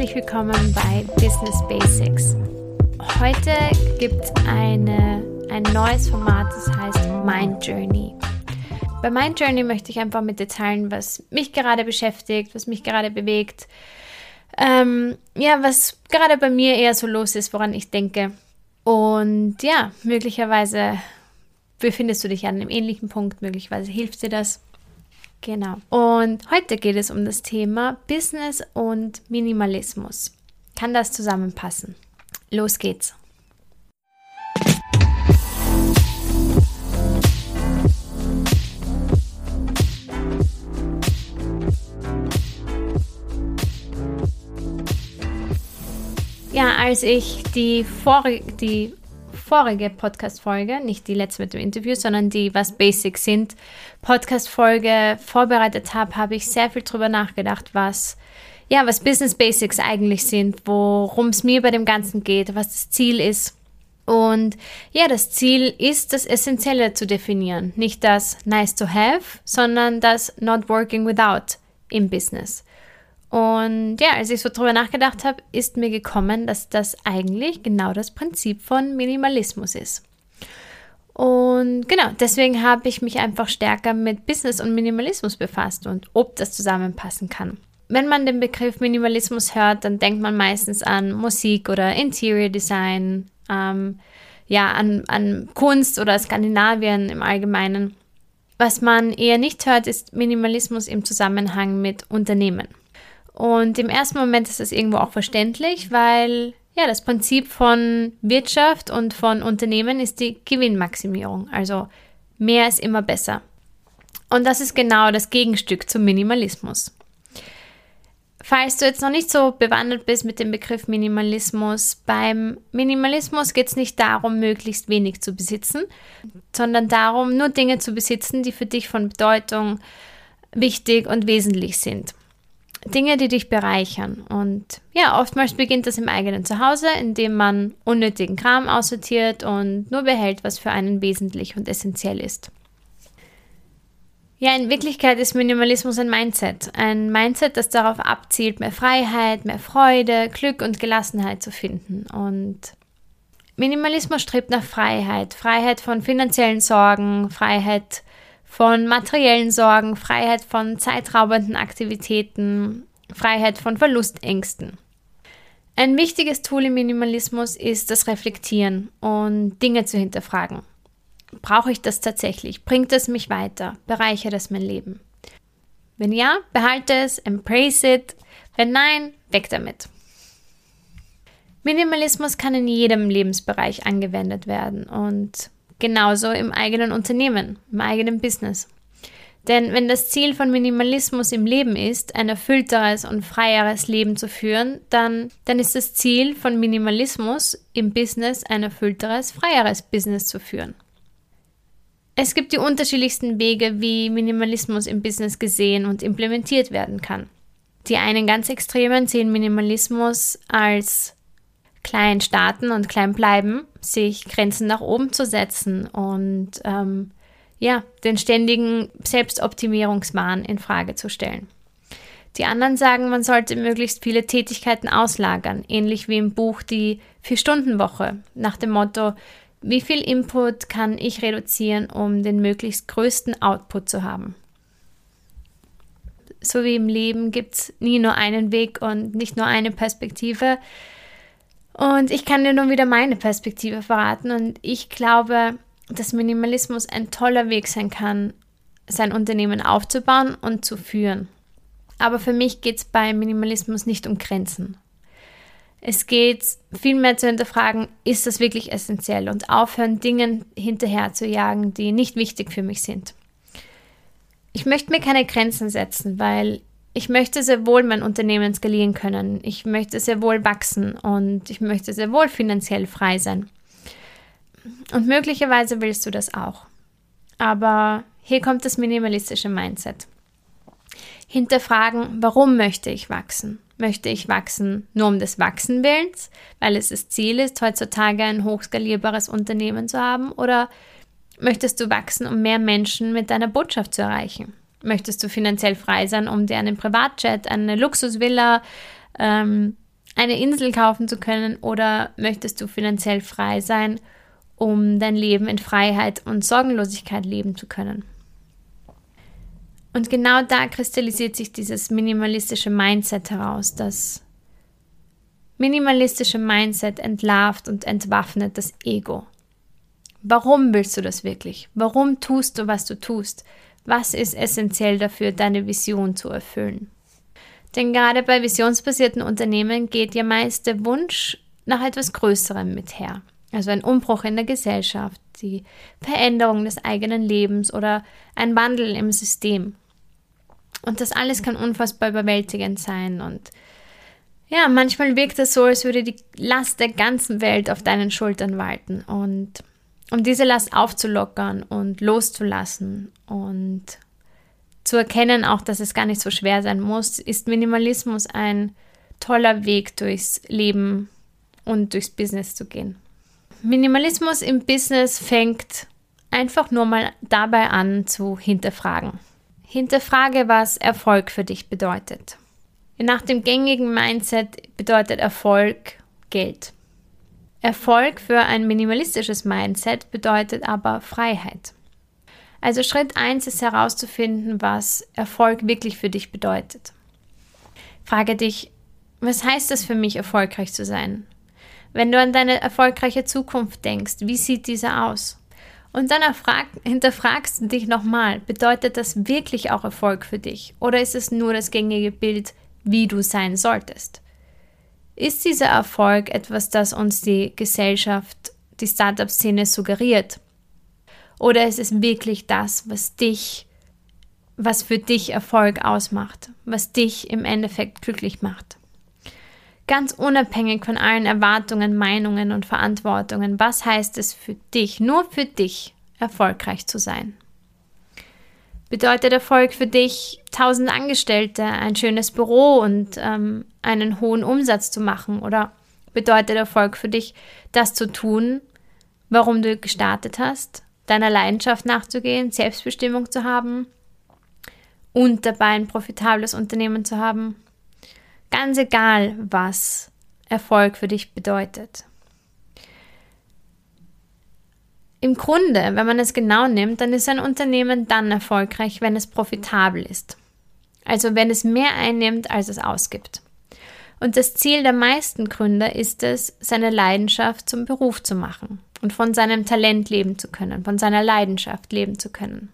herzlich willkommen bei Business Basics. Heute gibt es ein neues Format, das heißt Mind Journey. Bei Mind Journey möchte ich einfach mit dir teilen, was mich gerade beschäftigt, was mich gerade bewegt, ähm, ja, was gerade bei mir eher so los ist, woran ich denke. Und ja, möglicherweise befindest du dich an einem ähnlichen Punkt, möglicherweise hilft dir das. Genau. Und heute geht es um das Thema Business und Minimalismus. Kann das zusammenpassen? Los geht's. Ja, als ich die vorige, die vorige Podcast-Folge, nicht die letzte mit dem Interview, sondern die, was Basics sind, Podcast-Folge vorbereitet habe, habe ich sehr viel drüber nachgedacht, was, ja, was Business Basics eigentlich sind, worum es mir bei dem Ganzen geht, was das Ziel ist. Und ja, das Ziel ist, das Essentielle zu definieren. Nicht das nice to have, sondern das not working without im Business. Und ja, als ich so drüber nachgedacht habe, ist mir gekommen, dass das eigentlich genau das Prinzip von Minimalismus ist. Und genau, deswegen habe ich mich einfach stärker mit Business und Minimalismus befasst und ob das zusammenpassen kann. Wenn man den Begriff Minimalismus hört, dann denkt man meistens an Musik oder Interior Design, ähm, ja, an, an Kunst oder Skandinavien im Allgemeinen. Was man eher nicht hört, ist Minimalismus im Zusammenhang mit Unternehmen. Und im ersten Moment ist das irgendwo auch verständlich, weil ja, das Prinzip von Wirtschaft und von Unternehmen ist die Gewinnmaximierung. Also mehr ist immer besser. Und das ist genau das Gegenstück zum Minimalismus. Falls du jetzt noch nicht so bewandert bist mit dem Begriff Minimalismus, beim Minimalismus geht es nicht darum, möglichst wenig zu besitzen, sondern darum, nur Dinge zu besitzen, die für dich von Bedeutung wichtig und wesentlich sind. Dinge, die dich bereichern. Und ja, oftmals beginnt das im eigenen Zuhause, indem man unnötigen Kram aussortiert und nur behält, was für einen wesentlich und essentiell ist. Ja, in Wirklichkeit ist Minimalismus ein Mindset. Ein Mindset, das darauf abzielt, mehr Freiheit, mehr Freude, Glück und Gelassenheit zu finden. Und Minimalismus strebt nach Freiheit. Freiheit von finanziellen Sorgen, Freiheit von materiellen Sorgen, Freiheit von zeitraubenden Aktivitäten, Freiheit von Verlustängsten. Ein wichtiges Tool im Minimalismus ist das Reflektieren und Dinge zu hinterfragen. Brauche ich das tatsächlich? Bringt es mich weiter? Bereichert es mein Leben? Wenn ja, behalte es, embrace it. Wenn nein, weg damit. Minimalismus kann in jedem Lebensbereich angewendet werden und Genauso im eigenen Unternehmen, im eigenen Business. Denn wenn das Ziel von Minimalismus im Leben ist, ein erfüllteres und freieres Leben zu führen, dann, dann ist das Ziel von Minimalismus im Business ein erfüllteres, freieres Business zu führen. Es gibt die unterschiedlichsten Wege, wie Minimalismus im Business gesehen und implementiert werden kann. Die einen ganz extremen sehen Minimalismus als klein starten und klein bleiben, sich Grenzen nach oben zu setzen und ähm, ja, den ständigen Selbstoptimierungswahn in Frage zu stellen. Die anderen sagen, man sollte möglichst viele Tätigkeiten auslagern, ähnlich wie im Buch die Vier-Stunden-Woche, nach dem Motto, wie viel Input kann ich reduzieren, um den möglichst größten Output zu haben. So wie im Leben gibt es nie nur einen Weg und nicht nur eine Perspektive. Und ich kann dir nun wieder meine Perspektive verraten. Und ich glaube, dass Minimalismus ein toller Weg sein kann, sein Unternehmen aufzubauen und zu führen. Aber für mich geht es bei Minimalismus nicht um Grenzen. Es geht vielmehr zu hinterfragen, ist das wirklich essentiell und aufhören, Dingen hinterher zu jagen, die nicht wichtig für mich sind. Ich möchte mir keine Grenzen setzen, weil ich möchte sehr wohl mein Unternehmen skalieren können. Ich möchte sehr wohl wachsen und ich möchte sehr wohl finanziell frei sein. Und möglicherweise willst du das auch. Aber hier kommt das minimalistische Mindset. Hinterfragen, warum möchte ich wachsen? Möchte ich wachsen nur um des Wachsenwillens, weil es das Ziel ist, heutzutage ein hochskalierbares Unternehmen zu haben? Oder möchtest du wachsen, um mehr Menschen mit deiner Botschaft zu erreichen? Möchtest du finanziell frei sein, um dir einen Privatjet, eine Luxusvilla, ähm, eine Insel kaufen zu können oder möchtest du finanziell frei sein, um dein Leben in Freiheit und Sorgenlosigkeit leben zu können? Und genau da kristallisiert sich dieses minimalistische Mindset heraus. Das minimalistische Mindset entlarvt und entwaffnet das Ego. Warum willst du das wirklich? Warum tust du, was du tust? Was ist essentiell dafür, deine Vision zu erfüllen? Denn gerade bei visionsbasierten Unternehmen geht ja meist der Wunsch nach etwas Größerem mit her. Also ein Umbruch in der Gesellschaft, die Veränderung des eigenen Lebens oder ein Wandel im System. Und das alles kann unfassbar überwältigend sein. Und ja, manchmal wirkt es so, als würde die Last der ganzen Welt auf deinen Schultern walten. Und um diese Last aufzulockern und loszulassen und zu erkennen auch, dass es gar nicht so schwer sein muss, ist Minimalismus ein toller Weg durchs Leben und durchs Business zu gehen. Minimalismus im Business fängt einfach nur mal dabei an zu hinterfragen. Hinterfrage, was Erfolg für dich bedeutet. Nach dem gängigen Mindset bedeutet Erfolg Geld. Erfolg für ein minimalistisches Mindset bedeutet aber Freiheit. Also Schritt 1 ist herauszufinden, was Erfolg wirklich für dich bedeutet. Frage dich, was heißt es für mich, erfolgreich zu sein? Wenn du an deine erfolgreiche Zukunft denkst, wie sieht diese aus? Und dann erfrag, hinterfragst du dich nochmal, bedeutet das wirklich auch Erfolg für dich? Oder ist es nur das gängige Bild, wie du sein solltest? Ist dieser Erfolg etwas, das uns die Gesellschaft, die Startup-Szene suggeriert? Oder ist es wirklich das, was dich, was für dich Erfolg ausmacht, was dich im Endeffekt glücklich macht? Ganz unabhängig von allen Erwartungen, Meinungen und Verantwortungen, was heißt es für dich, nur für dich, erfolgreich zu sein? Bedeutet Erfolg für dich, tausend Angestellte, ein schönes Büro und ähm, einen hohen Umsatz zu machen? Oder bedeutet Erfolg für dich, das zu tun, warum du gestartet hast, deiner Leidenschaft nachzugehen, Selbstbestimmung zu haben und dabei ein profitables Unternehmen zu haben? Ganz egal, was Erfolg für dich bedeutet. Im Grunde, wenn man es genau nimmt, dann ist ein Unternehmen dann erfolgreich, wenn es profitabel ist. Also wenn es mehr einnimmt, als es ausgibt. Und das Ziel der meisten Gründer ist es, seine Leidenschaft zum Beruf zu machen und von seinem Talent leben zu können, von seiner Leidenschaft leben zu können.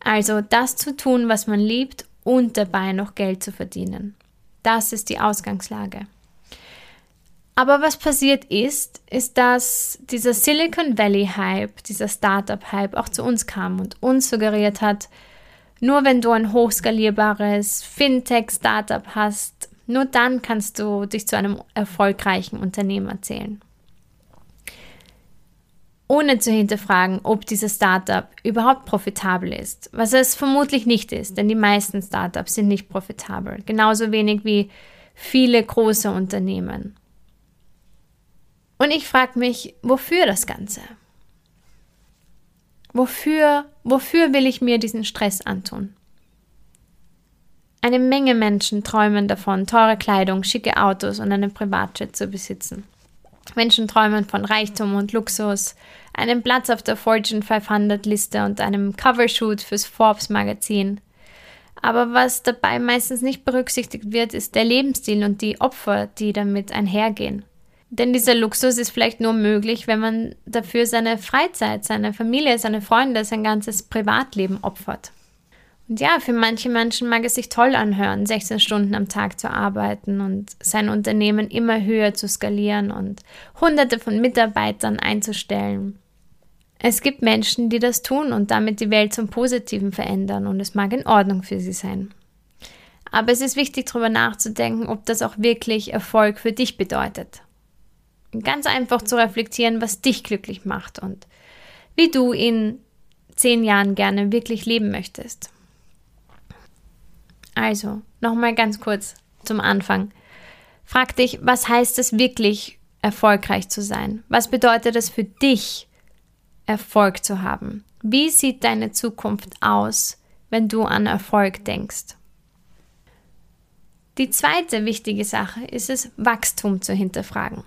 Also das zu tun, was man liebt und dabei noch Geld zu verdienen. Das ist die Ausgangslage. Aber was passiert ist, ist, dass dieser Silicon Valley Hype, dieser Startup Hype auch zu uns kam und uns suggeriert hat, nur wenn du ein hochskalierbares Fintech-Startup hast, nur dann kannst du dich zu einem erfolgreichen Unternehmen zählen. Ohne zu hinterfragen, ob dieses Startup überhaupt profitabel ist, was es vermutlich nicht ist, denn die meisten Startups sind nicht profitabel, genauso wenig wie viele große Unternehmen. Und ich frage mich, wofür das Ganze? Wofür, wofür will ich mir diesen Stress antun? Eine Menge Menschen träumen davon, teure Kleidung, schicke Autos und einen Privatjet zu besitzen. Menschen träumen von Reichtum und Luxus, einem Platz auf der Fortune 500 Liste und einem Covershoot fürs Forbes Magazin. Aber was dabei meistens nicht berücksichtigt wird, ist der Lebensstil und die Opfer, die damit einhergehen. Denn dieser Luxus ist vielleicht nur möglich, wenn man dafür seine Freizeit, seine Familie, seine Freunde, sein ganzes Privatleben opfert. Und ja, für manche Menschen mag es sich toll anhören, 16 Stunden am Tag zu arbeiten und sein Unternehmen immer höher zu skalieren und hunderte von Mitarbeitern einzustellen. Es gibt Menschen, die das tun und damit die Welt zum Positiven verändern und es mag in Ordnung für sie sein. Aber es ist wichtig, darüber nachzudenken, ob das auch wirklich Erfolg für dich bedeutet ganz einfach zu reflektieren, was dich glücklich macht und wie du in zehn Jahren gerne wirklich leben möchtest. Also, nochmal ganz kurz zum Anfang. Frag dich, was heißt es wirklich, erfolgreich zu sein? Was bedeutet es für dich, Erfolg zu haben? Wie sieht deine Zukunft aus, wenn du an Erfolg denkst? Die zweite wichtige Sache ist es, Wachstum zu hinterfragen.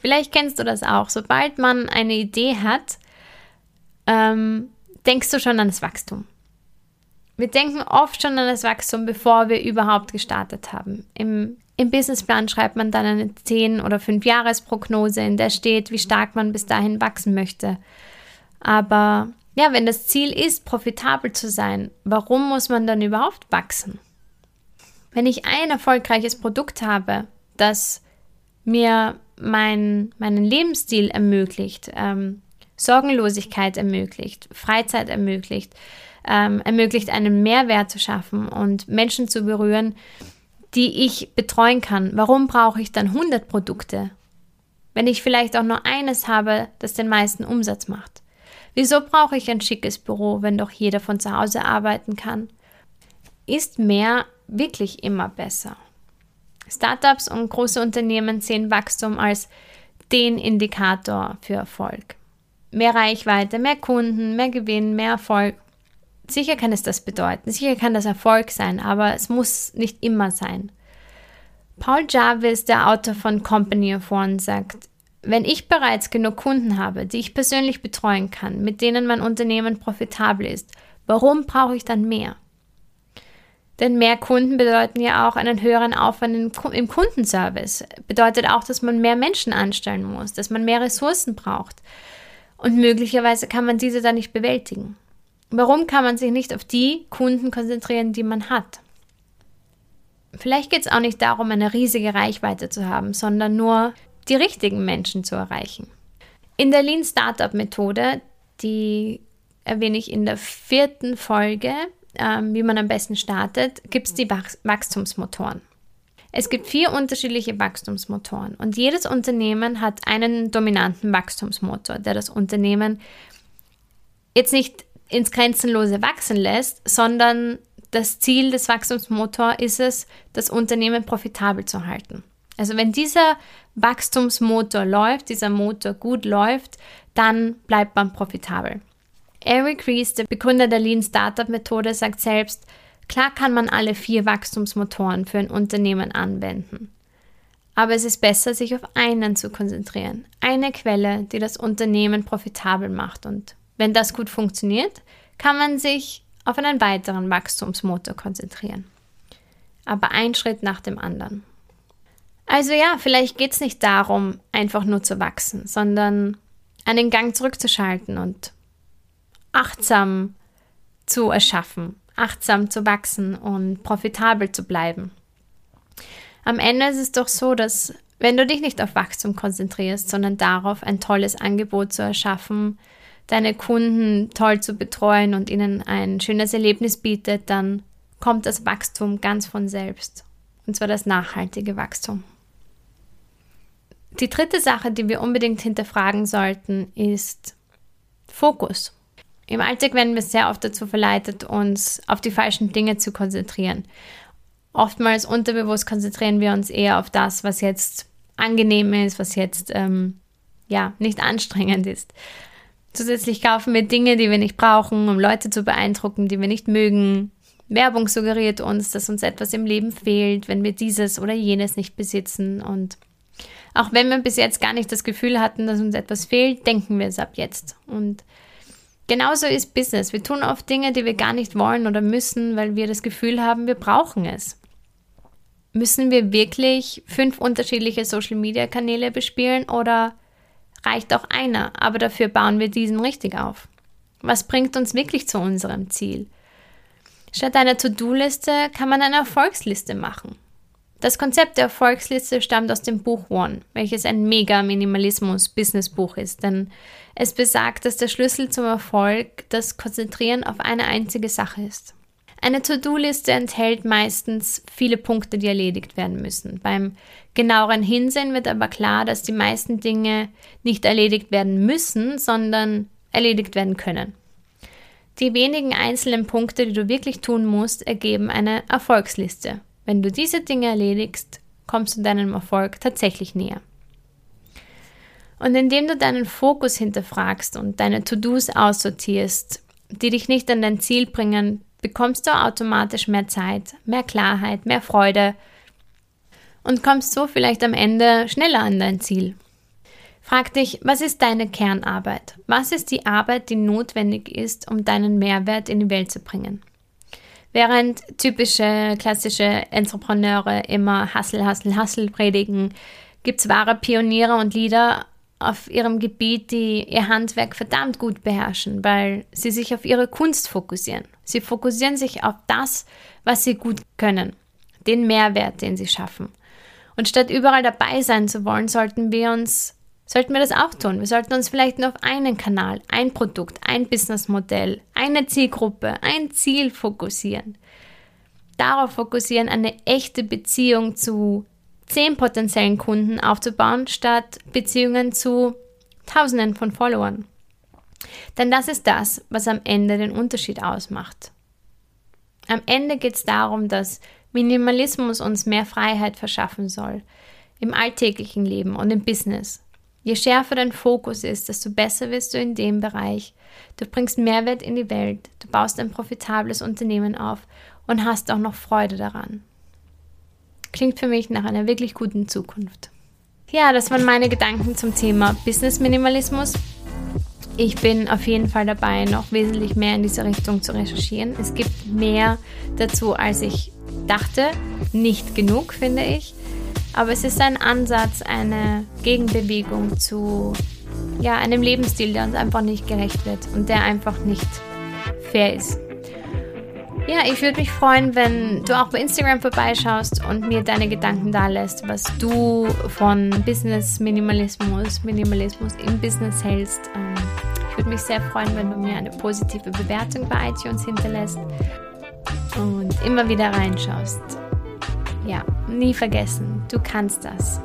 Vielleicht kennst du das auch. Sobald man eine Idee hat, ähm, denkst du schon an das Wachstum. Wir denken oft schon an das Wachstum, bevor wir überhaupt gestartet haben. Im, im Businessplan schreibt man dann eine 10- oder 5-Jahres-Prognose, in der steht, wie stark man bis dahin wachsen möchte. Aber ja, wenn das Ziel ist, profitabel zu sein, warum muss man dann überhaupt wachsen? Wenn ich ein erfolgreiches Produkt habe, das mir mein, meinen Lebensstil ermöglicht, ähm, Sorgenlosigkeit ermöglicht, Freizeit ermöglicht, ähm, ermöglicht, einen Mehrwert zu schaffen und Menschen zu berühren, die ich betreuen kann. Warum brauche ich dann 100 Produkte, wenn ich vielleicht auch nur eines habe, das den meisten Umsatz macht? Wieso brauche ich ein schickes Büro, wenn doch jeder von zu Hause arbeiten kann? Ist mehr wirklich immer besser? Startups und große Unternehmen sehen Wachstum als den Indikator für Erfolg. Mehr Reichweite, mehr Kunden, mehr Gewinn, mehr Erfolg. Sicher kann es das bedeuten, sicher kann das Erfolg sein, aber es muss nicht immer sein. Paul Jarvis, der Autor von Company of One, sagt, wenn ich bereits genug Kunden habe, die ich persönlich betreuen kann, mit denen mein Unternehmen profitabel ist, warum brauche ich dann mehr? Denn mehr Kunden bedeuten ja auch einen höheren Aufwand im Kundenservice. Bedeutet auch, dass man mehr Menschen anstellen muss, dass man mehr Ressourcen braucht. Und möglicherweise kann man diese dann nicht bewältigen. Warum kann man sich nicht auf die Kunden konzentrieren, die man hat? Vielleicht geht es auch nicht darum, eine riesige Reichweite zu haben, sondern nur die richtigen Menschen zu erreichen. In der Lean Startup Methode, die erwähne ich in der vierten Folge, ähm, wie man am besten startet, gibt es die Wach Wachstumsmotoren. Es gibt vier unterschiedliche Wachstumsmotoren und jedes Unternehmen hat einen dominanten Wachstumsmotor, der das Unternehmen jetzt nicht ins Grenzenlose wachsen lässt, sondern das Ziel des Wachstumsmotors ist es, das Unternehmen profitabel zu halten. Also wenn dieser Wachstumsmotor läuft, dieser Motor gut läuft, dann bleibt man profitabel. Eric Ries, der Begründer der Lean Startup Methode, sagt selbst, klar kann man alle vier Wachstumsmotoren für ein Unternehmen anwenden. Aber es ist besser, sich auf einen zu konzentrieren. Eine Quelle, die das Unternehmen profitabel macht. Und wenn das gut funktioniert, kann man sich auf einen weiteren Wachstumsmotor konzentrieren. Aber ein Schritt nach dem anderen. Also ja, vielleicht geht es nicht darum, einfach nur zu wachsen, sondern einen Gang zurückzuschalten und achtsam zu erschaffen, achtsam zu wachsen und profitabel zu bleiben. Am Ende ist es doch so, dass wenn du dich nicht auf Wachstum konzentrierst, sondern darauf, ein tolles Angebot zu erschaffen, deine Kunden toll zu betreuen und ihnen ein schönes Erlebnis bietet, dann kommt das Wachstum ganz von selbst. Und zwar das nachhaltige Wachstum. Die dritte Sache, die wir unbedingt hinterfragen sollten, ist Fokus. Im Alltag werden wir sehr oft dazu verleitet, uns auf die falschen Dinge zu konzentrieren. Oftmals unterbewusst konzentrieren wir uns eher auf das, was jetzt angenehm ist, was jetzt ähm, ja nicht anstrengend ist. Zusätzlich kaufen wir Dinge, die wir nicht brauchen, um Leute zu beeindrucken, die wir nicht mögen. Werbung suggeriert uns, dass uns etwas im Leben fehlt, wenn wir dieses oder jenes nicht besitzen. Und auch wenn wir bis jetzt gar nicht das Gefühl hatten, dass uns etwas fehlt, denken wir es ab jetzt. Und genauso ist Business. Wir tun oft Dinge, die wir gar nicht wollen oder müssen, weil wir das Gefühl haben, wir brauchen es. Müssen wir wirklich fünf unterschiedliche Social-Media-Kanäle bespielen oder reicht auch einer, aber dafür bauen wir diesen richtig auf? Was bringt uns wirklich zu unserem Ziel? Statt einer To-Do-Liste kann man eine Erfolgsliste machen. Das Konzept der Erfolgsliste stammt aus dem Buch One, welches ein mega Minimalismus-Business-Buch ist, denn es besagt, dass der Schlüssel zum Erfolg das Konzentrieren auf eine einzige Sache ist. Eine To-Do-Liste enthält meistens viele Punkte, die erledigt werden müssen. Beim genaueren Hinsehen wird aber klar, dass die meisten Dinge nicht erledigt werden müssen, sondern erledigt werden können. Die wenigen einzelnen Punkte, die du wirklich tun musst, ergeben eine Erfolgsliste, wenn du diese Dinge erledigst, kommst du deinem Erfolg tatsächlich näher. Und indem du deinen Fokus hinterfragst und deine To-Dos aussortierst, die dich nicht an dein Ziel bringen, bekommst du automatisch mehr Zeit, mehr Klarheit, mehr Freude und kommst so vielleicht am Ende schneller an dein Ziel. Frag dich, was ist deine Kernarbeit? Was ist die Arbeit, die notwendig ist, um deinen Mehrwert in die Welt zu bringen? Während typische klassische Entrepreneure immer Hustle, Hustle, Hustle predigen, gibt es wahre Pioniere und Leader auf ihrem Gebiet, die ihr Handwerk verdammt gut beherrschen, weil sie sich auf ihre Kunst fokussieren. Sie fokussieren sich auf das, was sie gut können, den Mehrwert, den sie schaffen. Und statt überall dabei sein zu wollen, sollten wir uns sollten wir das auch tun. Wir sollten uns vielleicht nur auf einen Kanal, ein Produkt, ein Businessmodell, eine Zielgruppe, ein Ziel fokussieren. Darauf fokussieren, eine echte Beziehung zu zehn potenziellen Kunden aufzubauen, statt Beziehungen zu Tausenden von Followern. Denn das ist das, was am Ende den Unterschied ausmacht. Am Ende geht es darum, dass Minimalismus uns mehr Freiheit verschaffen soll im alltäglichen Leben und im Business. Je schärfer dein Fokus ist, desto besser wirst du in dem Bereich. Du bringst Mehrwert in die Welt, du baust ein profitables Unternehmen auf und hast auch noch Freude daran. Klingt für mich nach einer wirklich guten Zukunft. Ja, das waren meine Gedanken zum Thema Business Minimalismus. Ich bin auf jeden Fall dabei, noch wesentlich mehr in diese Richtung zu recherchieren. Es gibt mehr dazu, als ich dachte. Nicht genug, finde ich. Aber es ist ein Ansatz, eine Gegenbewegung zu ja, einem Lebensstil, der uns einfach nicht gerecht wird und der einfach nicht fair ist. Ja, ich würde mich freuen, wenn du auch bei Instagram vorbeischaust und mir deine Gedanken da lässt, was du von Business Minimalismus, Minimalismus im Business hältst. Ähm, ich würde mich sehr freuen, wenn du mir eine positive Bewertung bei iTunes hinterlässt und immer wieder reinschaust. Ja, nie vergessen, du kannst das.